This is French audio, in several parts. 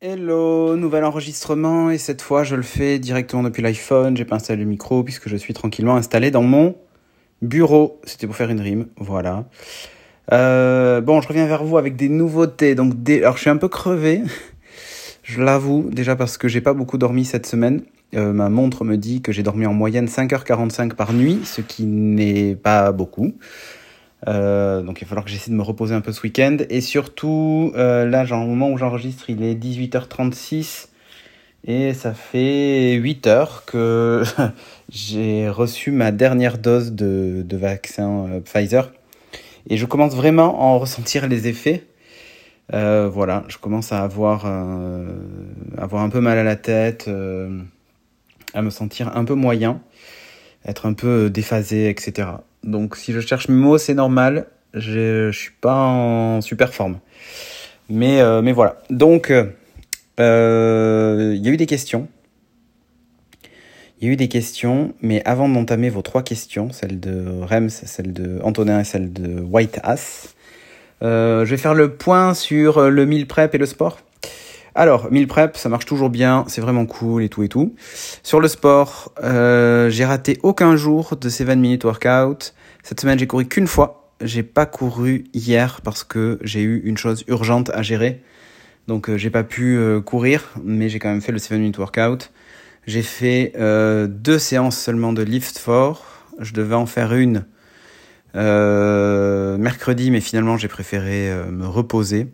Hello, nouvel enregistrement et cette fois je le fais directement depuis l'iPhone, j'ai pas installé le micro puisque je suis tranquillement installé dans mon bureau. C'était pour faire une rime, voilà. Euh, bon, je reviens vers vous avec des nouveautés. Donc, des... alors je suis un peu crevé, je l'avoue, déjà parce que j'ai pas beaucoup dormi cette semaine. Euh, ma montre me dit que j'ai dormi en moyenne 5h45 par nuit, ce qui n'est pas beaucoup. Euh, donc il va falloir que j'essaie de me reposer un peu ce week-end. Et surtout, euh, là, genre, au moment où j'enregistre, il est 18h36 et ça fait 8 heures que j'ai reçu ma dernière dose de, de vaccin euh, Pfizer. Et je commence vraiment à en ressentir les effets. Euh, voilà, je commence à avoir, euh, avoir un peu mal à la tête, à me sentir un peu moyen, être un peu déphasé, etc. Donc si je cherche mes mots, c'est normal. Je, je suis pas en super forme. Mais, euh, mais voilà. Donc, euh, il y a eu des questions. Il y a eu des questions, mais avant d'entamer vos trois questions, celle de Rems, celle de Antonin et celle de White Ass, euh, je vais faire le point sur le meal prep et le sport. Alors, meal prep, ça marche toujours bien, c'est vraiment cool et tout et tout. Sur le sport, euh, j'ai raté aucun jour de 7 minutes workout. Cette semaine, j'ai couru qu'une fois. J'ai pas couru hier parce que j'ai eu une chose urgente à gérer. Donc, euh, j'ai pas pu euh, courir, mais j'ai quand même fait le 7 minutes workout. J'ai fait deux séances seulement de lift fort. Je devais en faire une mercredi, mais finalement, j'ai préféré me reposer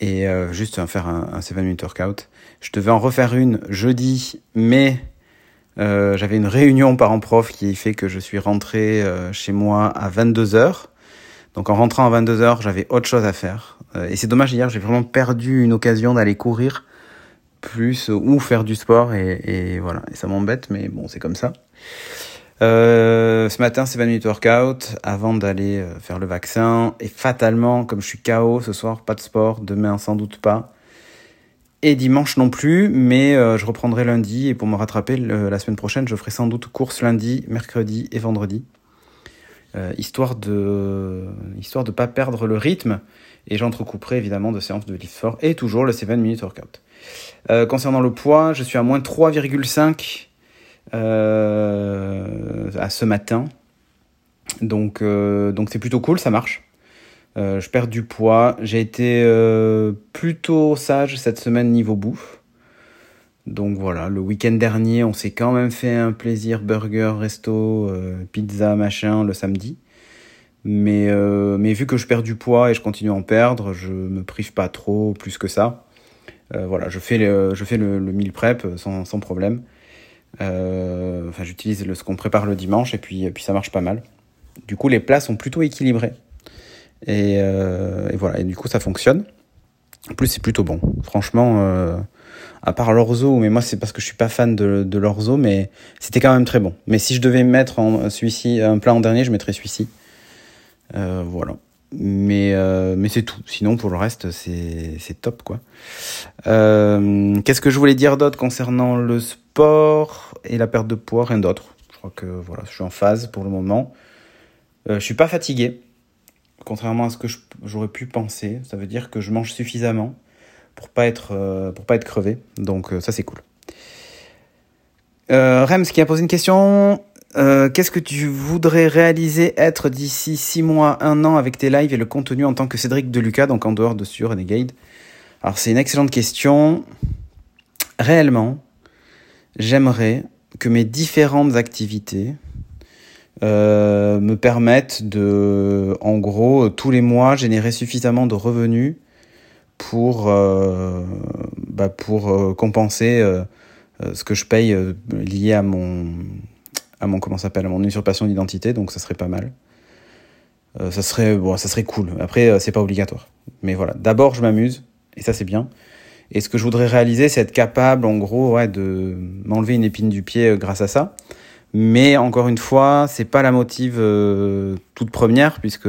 et euh, juste faire un, un 7 minutes workout. Je devais en refaire une jeudi, mais euh, j'avais une réunion parents prof qui fait que je suis rentré euh, chez moi à 22h. Donc en rentrant à 22h, j'avais autre chose à faire. Euh, et c'est dommage, hier, j'ai vraiment perdu une occasion d'aller courir plus ou faire du sport et, et voilà. Et ça m'embête, mais bon, c'est comme ça. Euh, ce matin, c'est 20 minutes workout avant d'aller euh, faire le vaccin. Et fatalement, comme je suis KO ce soir, pas de sport. Demain, sans doute pas. Et dimanche non plus, mais euh, je reprendrai lundi. Et pour me rattraper, la semaine prochaine, je ferai sans doute course lundi, mercredi et vendredi. Euh, histoire de histoire de pas perdre le rythme. Et j'entrecouperai évidemment de séances de lift fort et toujours le 7 minutes workout. Euh, concernant le poids, je suis à moins 3,5 euh, à ce matin. Donc euh, donc c'est plutôt cool, ça marche. Euh, je perds du poids. J'ai été euh, plutôt sage cette semaine niveau bouffe. Donc voilà, le week-end dernier, on s'est quand même fait un plaisir burger, resto, euh, pizza, machin le samedi. Mais, euh, mais vu que je perds du poids et je continue à en perdre, je me prive pas trop plus que ça. Euh, voilà, je fais le, je fais le, le meal prep sans, sans problème. Euh, enfin, j'utilise ce qu'on prépare le dimanche et puis, et puis ça marche pas mal. Du coup, les plats sont plutôt équilibrés. Et, euh, et voilà, et du coup, ça fonctionne. En plus, c'est plutôt bon. Franchement, euh, à part l'orzo, mais moi, c'est parce que je suis pas fan de, l'orzo, mais c'était quand même très bon. Mais si je devais mettre celui-ci, un plat en dernier, je mettrais celui-ci. Euh, voilà. Mais, euh, mais c'est tout. Sinon, pour le reste, c'est top, quoi. Euh, Qu'est-ce que je voulais dire d'autre concernant le sport et la perte de poids? Rien d'autre. Je crois que voilà, je suis en phase pour le moment. Euh, je suis pas fatigué, contrairement à ce que j'aurais pu penser. Ça veut dire que je mange suffisamment pour pas être euh, pas être crevé. Donc ça c'est cool. Rems qui a posé une question. Euh, Qu'est-ce que tu voudrais réaliser être d'ici 6 mois, 1 an avec tes lives et le contenu en tant que Cédric de Lucas, donc en dehors de sur Renegade Alors c'est une excellente question. Réellement, j'aimerais que mes différentes activités euh, me permettent de, en gros, tous les mois, générer suffisamment de revenus pour, euh, bah pour compenser ce que je paye lié à mon, à mon comment s'appelle, mon usurpation d'identité. Donc ça serait pas mal. Euh, ça serait bon, ça serait cool. Après, euh, c'est pas obligatoire. Mais voilà. D'abord, je m'amuse et ça c'est bien. Et ce que je voudrais réaliser, c'est être capable, en gros, ouais, de m'enlever une épine du pied euh, grâce à ça. Mais encore une fois, c'est pas la motive euh, toute première, puisque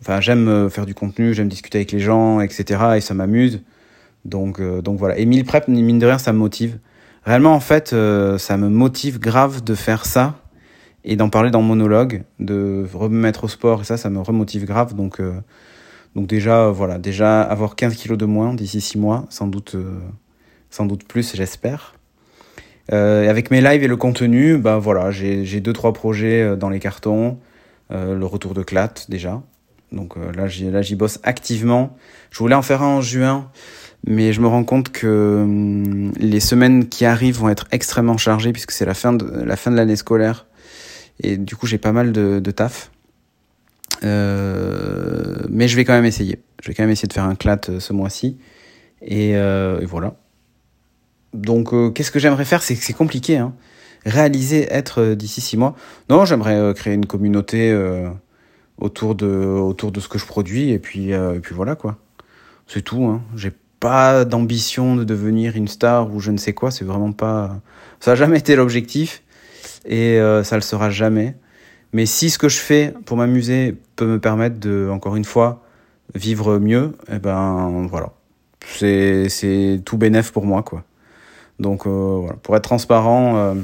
enfin, j'aime euh, faire du contenu, j'aime discuter avec les gens, etc. Et ça m'amuse. Donc, euh, donc voilà. Et mille prep, mine de rien, ça me motive. Réellement, en fait, euh, ça me motive grave de faire ça et d'en parler dans mon monologue, de remettre au sport. Et ça, ça me remotive grave. Donc, euh, Donc déjà, voilà, déjà avoir 15 kilos de moins d'ici 6 mois, sans doute, sans doute plus, j'espère. Euh, avec mes lives et le contenu, bah voilà, j'ai deux trois projets dans les cartons. Euh, le retour de Clat déjà. Donc euh, là, j'y bosse activement. Je voulais en faire un en juin, mais je me rends compte que hum, les semaines qui arrivent vont être extrêmement chargées puisque c'est la fin de la fin de l'année scolaire et du coup j'ai pas mal de, de taf. Euh, mais je vais quand même essayer. Je vais quand même essayer de faire un clat ce mois-ci et, euh, voilà. Donc qu'est-ce que j'aimerais faire? C'est c'est compliqué. Hein réaliser être euh, d'ici six mois. Non, j'aimerais euh, créer une communauté euh, autour de autour de ce que je produis et puis puis voilà quoi. C'est tout. Hein. J'ai pas d'ambition de devenir une star ou je ne sais quoi. C'est vraiment pas. Ça a jamais été l'objectif et ça le sera jamais. Mais si ce que je fais pour m'amuser peut me permettre de, encore une fois, vivre mieux, eh ben voilà. C'est c'est tout bénéf pour moi quoi. Donc voilà, pour être transparent.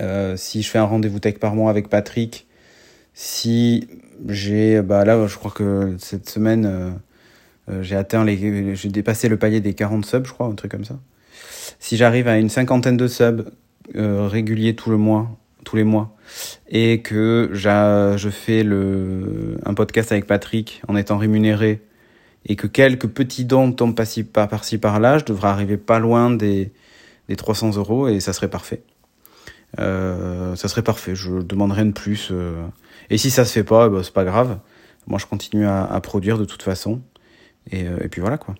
Euh, si je fais un rendez-vous tech par mois avec Patrick, si j'ai, bah là, je crois que cette semaine, euh, euh, j'ai atteint les, j'ai dépassé le palier des 40 subs, je crois, un truc comme ça. Si j'arrive à une cinquantaine de subs réguliers tout le mois, tous les mois, et que je fais le, un podcast avec Patrick en étant rémunéré, et que quelques petits dons tombent par-ci par-là, je devrais arriver pas loin des, des 300 euros et ça serait parfait. Euh, ça serait parfait. Je demanderais de plus. Euh. Et si ça se fait pas, bah, c'est pas grave. Moi, je continue à, à produire de toute façon. Et, euh, et, puis voilà quoi.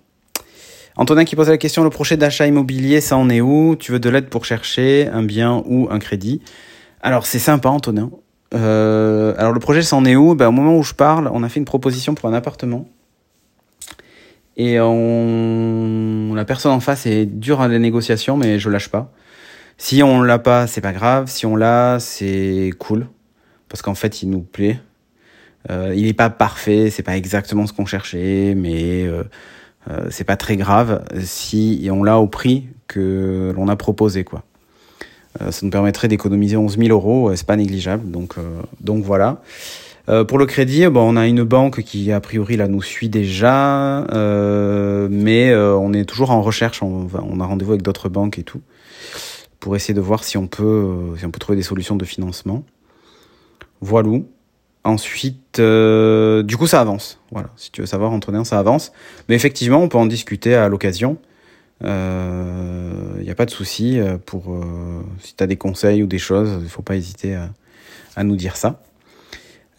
Antonin qui pose la question, le projet d'achat immobilier, ça en est où? Tu veux de l'aide pour chercher un bien ou un crédit? Alors c'est sympa Antonin. Euh, alors le projet, ça en est où? Ben, Au moment où je parle, on a fait une proposition pour un appartement. Et on... la personne en face est dure à la négociation, mais je lâche pas. Si on l'a pas, c'est pas grave. Si on l'a, c'est cool. Parce qu'en fait, il nous plaît. Euh, il n'est pas parfait, c'est pas exactement ce qu'on cherchait, mais euh, euh, c'est pas très grave si on l'a au prix que l'on a proposé, quoi. Ça nous permettrait d'économiser 11 000 euros, c'est pas négligeable, donc donc voilà. pour le crédit, bon, on a une banque qui a priori là nous suit déjà, mais on est toujours en recherche. On, on a rendez-vous avec d'autres banques et tout pour essayer de voir si on peut, si on peut trouver des solutions de financement. Voilà. Ensuite, euh, du coup, ça avance. Voilà. Si tu veux savoir, Antonin, ça avance. Mais effectivement, on peut en discuter à l'occasion. Il euh, n'y a pas de souci pour si tu as des conseils ou des choses, il faut pas hésiter à, nous dire ça.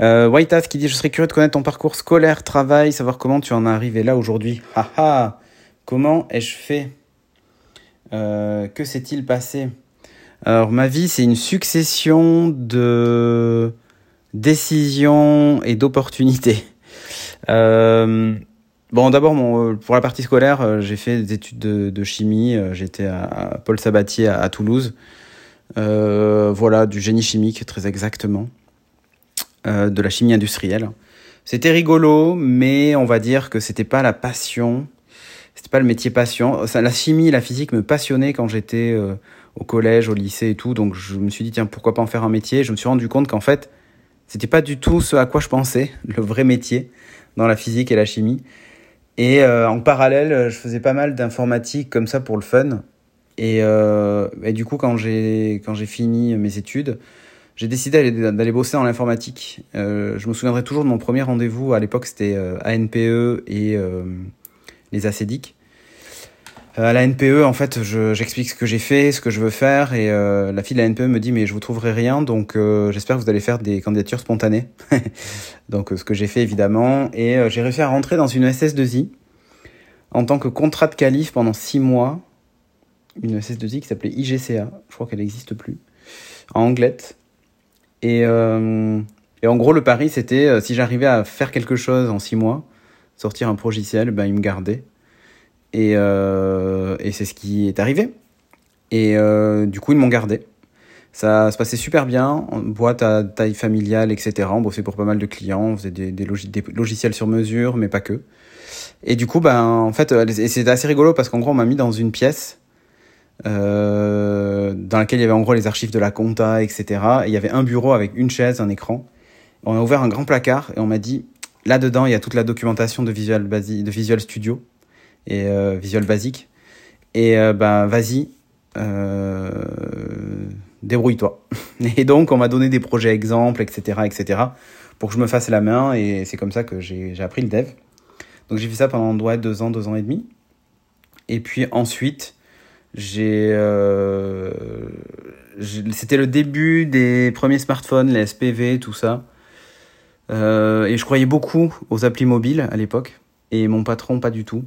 Euh, qui dit Je serais curieux de connaître ton parcours scolaire, travail, savoir comment tu en es arrivé là aujourd'hui. Haha Comment ai-je fait? Euh, que s'est-il passé? Alors, ma vie, c'est une succession de décisions et d'opportunités. Euh, bon, d'abord, pour la partie scolaire, euh, j'ai fait des études de, chimie. J'étais à, Paul Sabatier à, Toulouse. voilà, du génie chimique, très exactement. de la chimie industrielle. C'était rigolo, mais on va dire que c'était pas la passion c'était pas le métier passion. La chimie, la physique me passionnait quand j'étais euh, au collège, au lycée et tout. Donc je me suis dit tiens pourquoi pas en faire un métier? Je me suis rendu compte qu'en fait c'était pas du tout ce à quoi je pensais, le vrai métier dans la physique et la chimie. Et euh, en parallèle, je faisais pas mal d'informatique comme ça pour le fun. Et, euh, du coup, quand j'ai quand j'ai fini mes études, j'ai décidé d'aller bosser en informatique. Euh, je me souviendrai toujours de mon premier rendez-vous. À l'époque, c'était euh, ANPE et les acédiques. Euh, à la NPE, en fait, j'explique ce que j'ai fait, ce que je veux faire, et euh, la fille de la NPE me dit mais je vous trouverai rien, donc euh, j'espère que vous allez faire des candidatures spontanées. donc ce que j'ai fait évidemment, et j'ai réussi à rentrer dans une SS2I en tant que contrat de qualif pendant six mois, une SS2I qui s'appelait IGCA, je crois qu'elle n'existe plus, en Anglette. Et, en gros le pari c'était si j'arrivais à faire quelque chose en six mois, sortir un progiciel, ben, il me gardait. Et, euh, et c'est ce qui est arrivé. Et euh, du coup, ils m'ont gardé. Ça se passait super bien, boîte à taille familiale, etc. On bossait pour pas mal de clients, on faisait des, logiciels sur mesure, mais pas que. Et du coup, ben, en fait, c'était assez rigolo parce qu'en gros, on m'a mis dans une pièce euh, dans laquelle il y avait en gros les archives de la compta, etc. Et il y avait un bureau avec une chaise, un écran. On a ouvert un grand placard et on m'a dit là-dedans, il y a toute la documentation de Visual, Basic, de Visual Studio et euh, Visual Basic. Et euh, bah, vas-y, euh, débrouille-toi. Et donc, on m'a donné des projets exemples, etc., etc., pour que je me fasse la main. Et c'est comme ça que j'ai appris le dev. Donc, j'ai fait ça pendant ouais, deux ans, deux ans et demi. Et puis ensuite, j'ai, c'était le début des premiers smartphones, les SPV, tout ça. Et je croyais beaucoup aux applis mobiles à l'époque. Et mon patron, pas du tout.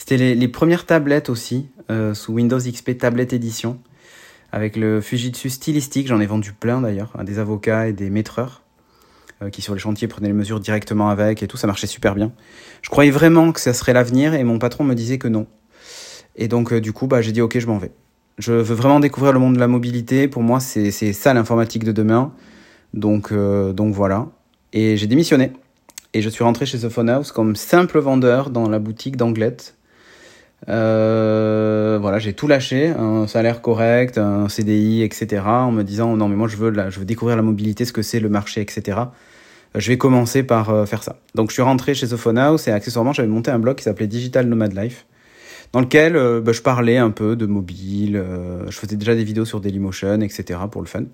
C'était les, premières tablettes aussi, euh, sous Windows XP Tablet Edition, avec le Fujitsu stylistique. J'en ai vendu plein d'ailleurs, à des avocats et des maîtreurs, euh, qui sur les chantiers prenaient les mesures directement avec et tout. Ça marchait super bien. Je croyais vraiment que ça serait l'avenir et mon patron me disait que non. Et donc, euh, du coup, bah, j'ai dit, ok, je m'en vais. Je veux vraiment découvrir le monde de la mobilité. Pour moi, c'est ça l'informatique de demain. Donc, donc voilà. Et j'ai démissionné. Et je suis rentré chez The Phone House comme simple vendeur dans la boutique d'Anglette. Euh, voilà, j'ai tout lâché, un salaire correct, un CDI, etc. En me disant non mais moi je veux, je veux découvrir la mobilité, ce que c'est le marché, etc. Je vais commencer par faire ça. Donc je suis rentré chez The Phone House et accessoirement j'avais monté un blog qui s'appelait Digital Nomad Life dans lequel euh, bah, je parlais un peu de mobile, euh, je faisais déjà des vidéos sur Dailymotion, etc. pour le fun.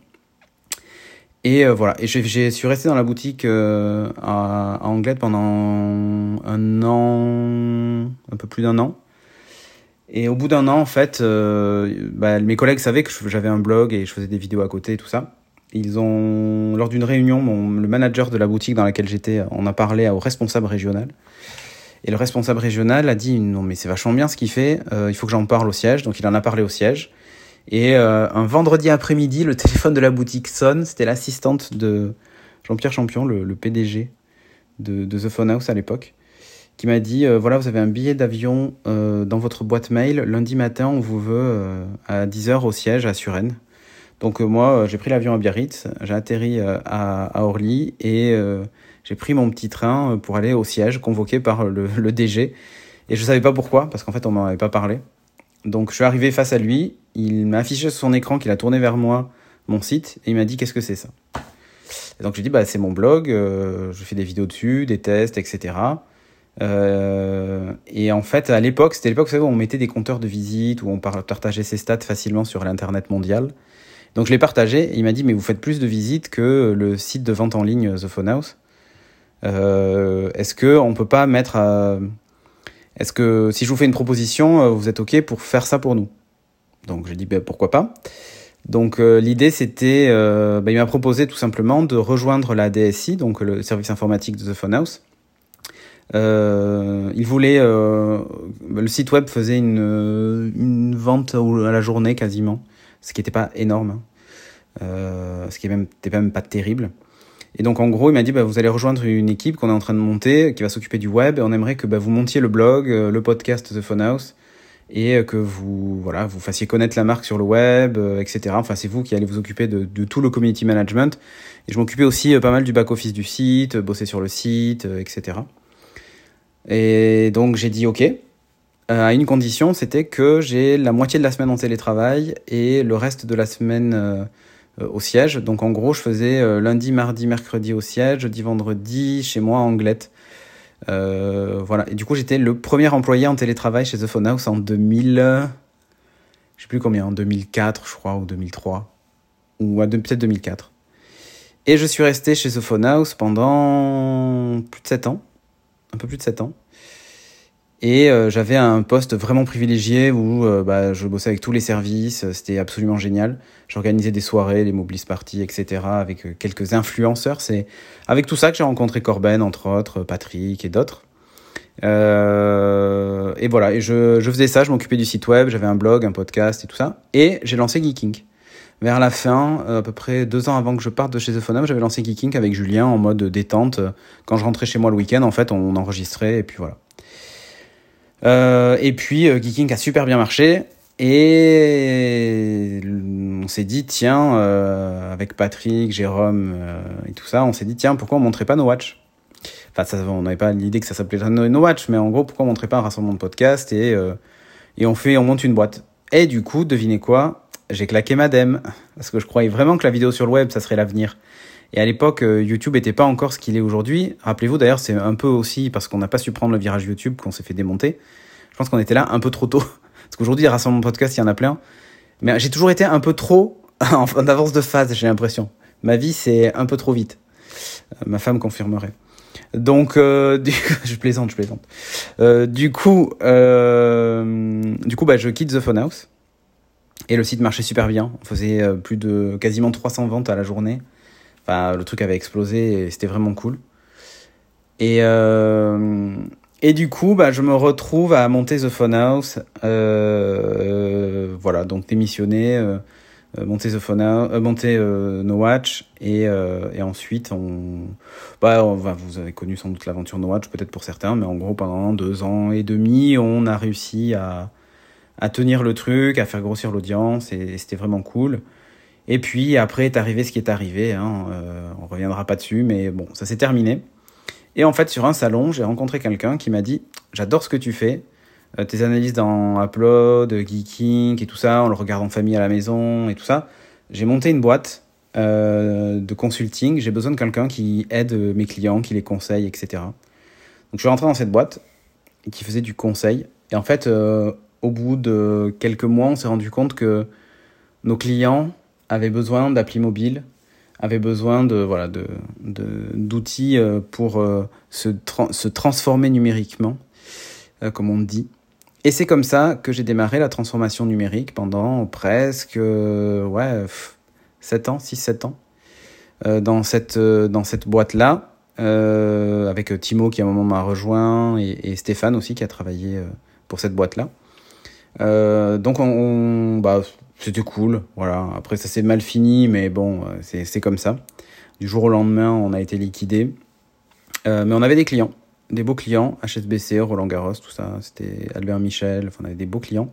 Et euh, voilà, et j'ai suis resté dans la boutique à, à Anglette pendant un an, un peu plus d'un an. Et au bout d'un an, en fait, bah, mes collègues savaient que j'avais un blog et je faisais des vidéos à côté et tout ça. Ils ont, lors d'une réunion, mon, le manager de la boutique dans laquelle j'étais, on a parlé au responsable régional. Et le responsable régional a dit non mais c'est vachement bien ce qu'il fait, euh, il faut que j'en parle au siège. Donc il en a parlé au siège. Et euh, un vendredi après-midi, le téléphone de la boutique sonne. C'était l'assistante de Jean-Pierre Champion, le, PDG de, The Phone House à l'époque, qui m'a dit euh, voilà vous avez un billet d'avion dans votre boîte mail. Lundi matin on vous veut à 10h au siège à Suresnes. Donc moi j'ai pris l'avion à Biarritz, j'ai atterri à, à, Orly et j'ai pris mon petit train euh, pour aller au siège convoqué par le, le DG. Et je savais pas pourquoi, parce qu'en fait, on m'en avait pas parlé. Donc, je suis arrivé face à lui. Il m'a affiché sur son écran qu'il a tourné vers moi mon site et il m'a dit qu'est-ce que c'est ça? Et donc, j'ai dit bah c'est mon blog. Euh, je fais des vidéos dessus, des tests, etc. Euh, et en fait, à l'époque, c'était l'époque où on mettait des compteurs de visite, où on partageait ses stats facilement sur l'internet mondial. Donc je l'ai partagé. Il m'a dit mais vous faites plus de visites que le site de vente en ligne The Phone House. Euh, est-ce que on peut pas mettre Est-ce que si je vous fais une proposition, euh, vous êtes OK pour faire ça pour nous? Donc j'ai dit ben, pourquoi pas. Donc euh, l'idée c'était, ben, il m'a proposé tout simplement de rejoindre la DSI, donc le service informatique de The Phone House. Il voulait, le site web faisait une, une vente à la journée quasiment, ce qui n'était pas énorme, hein. ce qui n'était même pas terrible. Et donc en gros, il m'a dit bah, vous allez rejoindre une équipe qu'on est en train de monter, qui va s'occuper du web, et on aimerait que bah, vous montiez le blog, euh, le podcast The Phone House, et euh, que vous voilà vous fassiez connaître la marque sur le web, euh, etc. Enfin, c'est vous qui allez vous occuper de, de, tout le community management. Et je m'occupais aussi pas mal du back office du site, bosser sur le site, etc. Et donc j'ai dit ok. à une condition, c'était que j'ai la moitié de la semaine en télétravail et le reste de la semaine euh, au siège. Donc en gros, je faisais euh, lundi, mardi, mercredi au siège, jeudi, vendredi chez moi en Anglette. Euh, voilà. Et du coup, j'étais le premier employé en télétravail chez The Phone House en 2000. Je sais plus combien, en 2004, je crois, ou 2003. Ou peut-être 2004. Et je suis resté chez The Phone House pendant plus de 7 ans. Un peu plus de 7 ans. Et euh, j'avais un poste vraiment privilégié où euh, bah, je bossais avec tous les services, c'était absolument génial. J'organisais des soirées, les Moblis Party, etc. avec euh, quelques influenceurs. C'est avec tout ça que j'ai rencontré Corben, entre autres, Patrick et d'autres. et voilà, et je, je faisais ça, je m'occupais du site web, j'avais un blog, un podcast et tout ça. Et j'ai lancé Geeking. Vers la fin, à peu près deux ans avant que je parte de chez The Phone j'avais lancé Geeking avec Julien en mode détente. Quand je rentrais chez moi le week-end, en fait, on enregistrait et puis voilà. Euh, et puis euh, Geeking a super bien marché. Et on s'est dit, tiens, euh, avec Patrick, Jérôme et tout ça, on s'est dit, tiens, pourquoi on montrait pas nos watch? Enfin, ça, on n'avait pas l'idée que ça s'appelait No Watch, mais en gros, pourquoi on montrait pas un rassemblement de podcast et, et on fait, on monte une boîte. Et du coup, devinez quoi? J'ai claqué ma Parce que je croyais vraiment que la vidéo sur le web, ça serait l'avenir. Et à l'époque, YouTube n'était pas encore ce qu'il est aujourd'hui. Rappelez-vous d'ailleurs, c'est un peu aussi parce qu'on n'a pas su prendre le virage YouTube qu'on s'est fait démonter. Je pense qu'on était là un peu trop tôt. Parce qu'aujourd'hui, rassemblement podcast, il y en a plein. Mais j'ai toujours été un peu trop en avance de phase, j'ai l'impression. Ma vie, c'est un peu trop vite. ma femme confirmerait. Donc, euh, du je plaisante, je plaisante. Euh, du coup, euh, du coup, bah, je quitte The Phone House. Et le site marchait super bien. On faisait euh, plus de quasiment 300 ventes à la journée. Enfin, le truc avait explosé et c'était vraiment cool. Et, euh, et du coup, bah, je me retrouve à monter The Phone House. Euh, voilà, donc démissionner monter The Phone monter No Watch et, et ensuite on, bah, vous avez connu sans doute l'aventure No Watch peut-être pour certains, mais en gros pendant deux ans et demi, on a réussi à, à tenir le truc, à faire grossir l'audience et, c'était vraiment cool. Et puis après est arrivé ce qui est arrivé, hein, euh, on reviendra pas dessus, mais bon, ça s'est terminé. Et en fait, sur un salon, j'ai rencontré quelqu'un qui m'a dit J'adore ce que tu fais, euh, tes analyses dans Upload, Geeking et tout ça, on le regarde en famille à la maison et tout ça. J'ai monté une boîte euh, de consulting. J'ai besoin de quelqu'un qui aide mes clients, qui les conseille, etc. Donc je suis rentré dans cette boîte qui faisait du conseil. Et en fait, euh, au bout de quelques mois, on s'est rendu compte que nos clients avaient besoin d'applis mobiles, avaient besoin de voilà de d'outils pour se, se transformer numériquement, comme on dit. Et c'est comme ça que j'ai démarré la transformation numérique pendant presque ouais, 7 ans, 6-7 ans, euh, dans cette, euh, dans cette boîte-là, euh, avec Timo qui à un moment m'a rejoint et, Stéphane aussi qui a travaillé pour cette boîte-là. Donc on, bah, c'était cool, voilà. Après ça s'est mal fini, mais bon, c'est comme ça. Du jour au lendemain, on a été liquidé. mais on avait des clients des beaux clients, HSBC, Roland Garros, tout ça, c'était Albert Michel, enfin, on avait des beaux clients.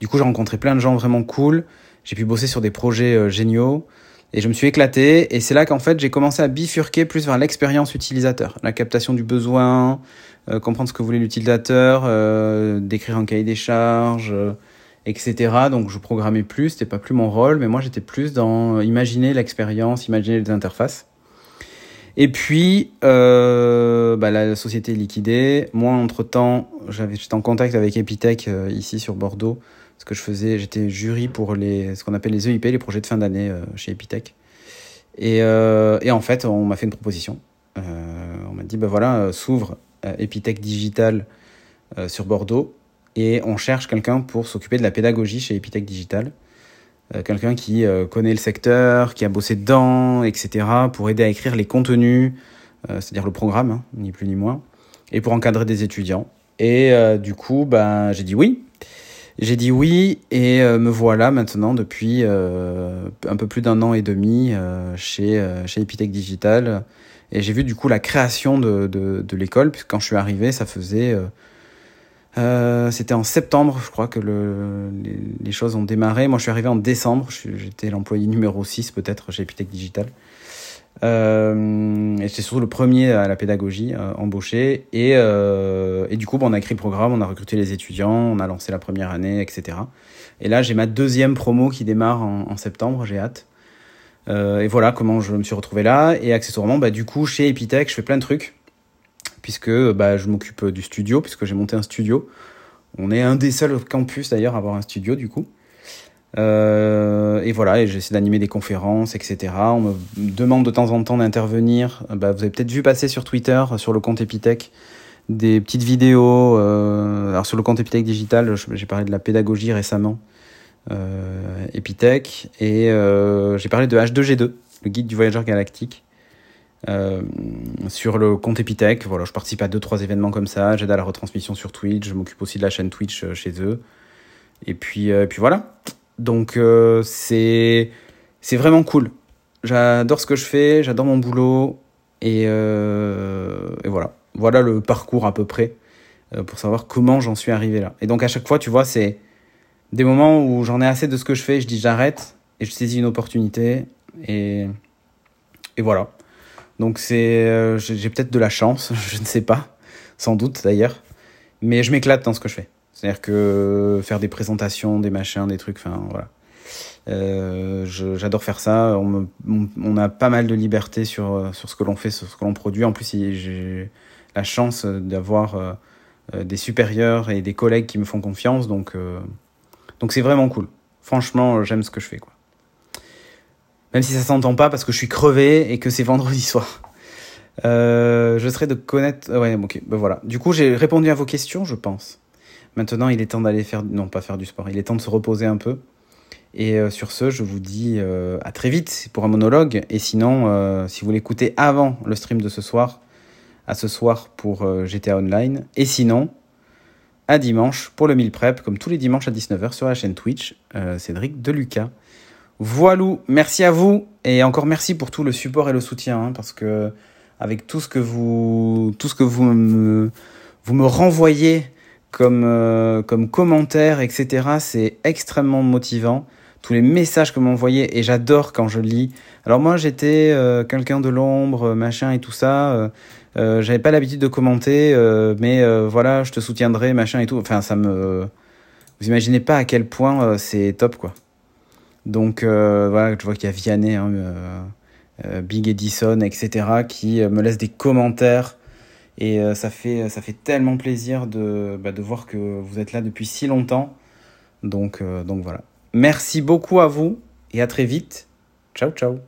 Du coup, j'ai rencontré plein de gens vraiment cool. J'ai pu bosser sur des projets euh, géniaux et je me suis éclaté. Et c'est là qu'en fait, j'ai commencé à bifurquer plus vers l'expérience utilisateur, la captation du besoin, euh, comprendre ce que voulait l'utilisateur, euh, décrire un cahier des charges, etc. Donc, je programmais plus, c'était pas plus mon rôle, mais moi, j'étais plus dans imaginer l'expérience, imaginer les interfaces. Et puis, euh, bah, la société est liquidée. Moi, entre-temps, j'étais en contact avec Epitech euh, ici sur Bordeaux. Ce que je faisais, j'étais jury pour les, ce qu'on appelle les EIP, les projets de fin d'année euh, chez Epitech. Et, euh, en fait, on m'a fait une proposition. on m'a dit, bah voilà, s'ouvre Epitech Digital sur Bordeaux et on cherche quelqu'un pour s'occuper de la pédagogie chez Epitech Digital. Euh, quelqu'un qui euh, connaît le secteur, qui a bossé dedans, etc., pour aider à écrire les contenus, euh, c'est-à-dire le programme, hein, ni plus ni moins, et pour encadrer des étudiants. Et du coup, ben, j'ai dit oui. J'ai dit oui et me voilà maintenant depuis un peu plus d'un an et demi chez, chez Epitech Digital. Et j'ai vu du coup la création de, de, de l'école, puisque quand je suis arrivé, ça faisait euh, c'était en septembre, je crois que le, les, choses ont démarré. Moi, je suis arrivé en décembre. J'étais l'employé numéro 6 peut-être chez Epitech Digital. Euh, et j'étais surtout le premier à la pédagogie euh, embauché. Et, euh, et du coup, bon, on a écrit le programme, on a recruté les étudiants, on a lancé la première année, etc. Et là, j'ai ma deuxième promo qui démarre en, en septembre. J'ai hâte. Euh, et voilà comment je me suis retrouvé là. Et accessoirement, bah, du coup, chez Epitech, je fais plein de trucs puisque bah, je m'occupe du studio, puisque j'ai monté un studio. On est un des seuls campus d'ailleurs à avoir un studio du coup. Euh, et voilà, et j'essaie d'animer des conférences, etc. On me demande de temps en temps d'intervenir. Bah, vous avez peut-être vu passer sur Twitter, sur le compte Epitech, des petites vidéos. Euh, alors sur le compte Epitech Digital, j'ai parlé de la pédagogie récemment, Epitech, et euh, j'ai parlé de H2G2, le guide du voyageur galactique. Euh, sur le compte Epitech. Voilà, je participe à deux trois événements comme ça. J'aide à la retransmission sur Twitch. Je m'occupe aussi de la chaîne Twitch euh, chez eux. Et puis, euh, puis voilà. Donc c'est c'est vraiment cool. J'adore ce que je fais. J'adore mon boulot. Et, et, voilà. Voilà le parcours à peu près pour savoir comment j'en suis arrivé là. Et donc à chaque fois, tu vois, c'est des moments où j'en ai assez de ce que je fais. Je dis j'arrête et je saisis une opportunité. Et, et voilà. Donc c'est, euh, j'ai peut-être de la chance, je ne sais pas, sans doute d'ailleurs, mais je m'éclate dans ce que je fais. C'est-à-dire que faire des présentations, des machins, des trucs, enfin voilà. J'adore faire ça. On, a pas mal de liberté sur, sur ce que l'on fait, sur ce que l'on produit. En plus, j'ai la chance d'avoir des supérieurs et des collègues qui me font confiance. Donc, donc c'est vraiment cool. Franchement, j'aime ce que je fais. Quoi. Même si ça s'entend pas parce que je suis crevé et que c'est vendredi soir. Euh, je serais de connaître. Ouais, ok, ben voilà. Du coup, j'ai répondu à vos questions, je pense. Maintenant, il est temps d'aller faire. Non, pas faire du sport. Il est temps de se reposer un peu. Et euh, sur ce, je vous dis euh, à très vite pour un monologue. Et sinon, si vous l'écoutez avant le stream de ce soir, à ce soir pour GTA Online. Et sinon, dimanche pour le meal prep, comme tous les dimanches à 19h sur la chaîne Twitch, Cédric Deluca. Voilà, merci à vous et encore merci pour tout le support et le soutien, hein, parce que avec tout ce que vous, tout ce que vous me, vous me renvoyez comme, euh, comme commentaires, etc. C'est extrêmement motivant. Tous les messages que m'envoyez et j'adore quand je lis. Alors moi j'étais euh, quelqu'un de l'ombre, machin et tout ça. Euh, J'avais pas l'habitude de commenter, euh, mais voilà, je te soutiendrai, machin et tout. Enfin ça me, vous imaginez pas à quel point c'est top quoi. Donc voilà, je vois qu'il y a Vianney. Hein, euh, Big Edison, etc., qui euh, me laissent des commentaires. Et euh, ça, fait, ça fait tellement plaisir de, bah, de voir que vous êtes là depuis si longtemps. Donc, donc voilà. Merci beaucoup à vous et à très vite. Ciao, ciao.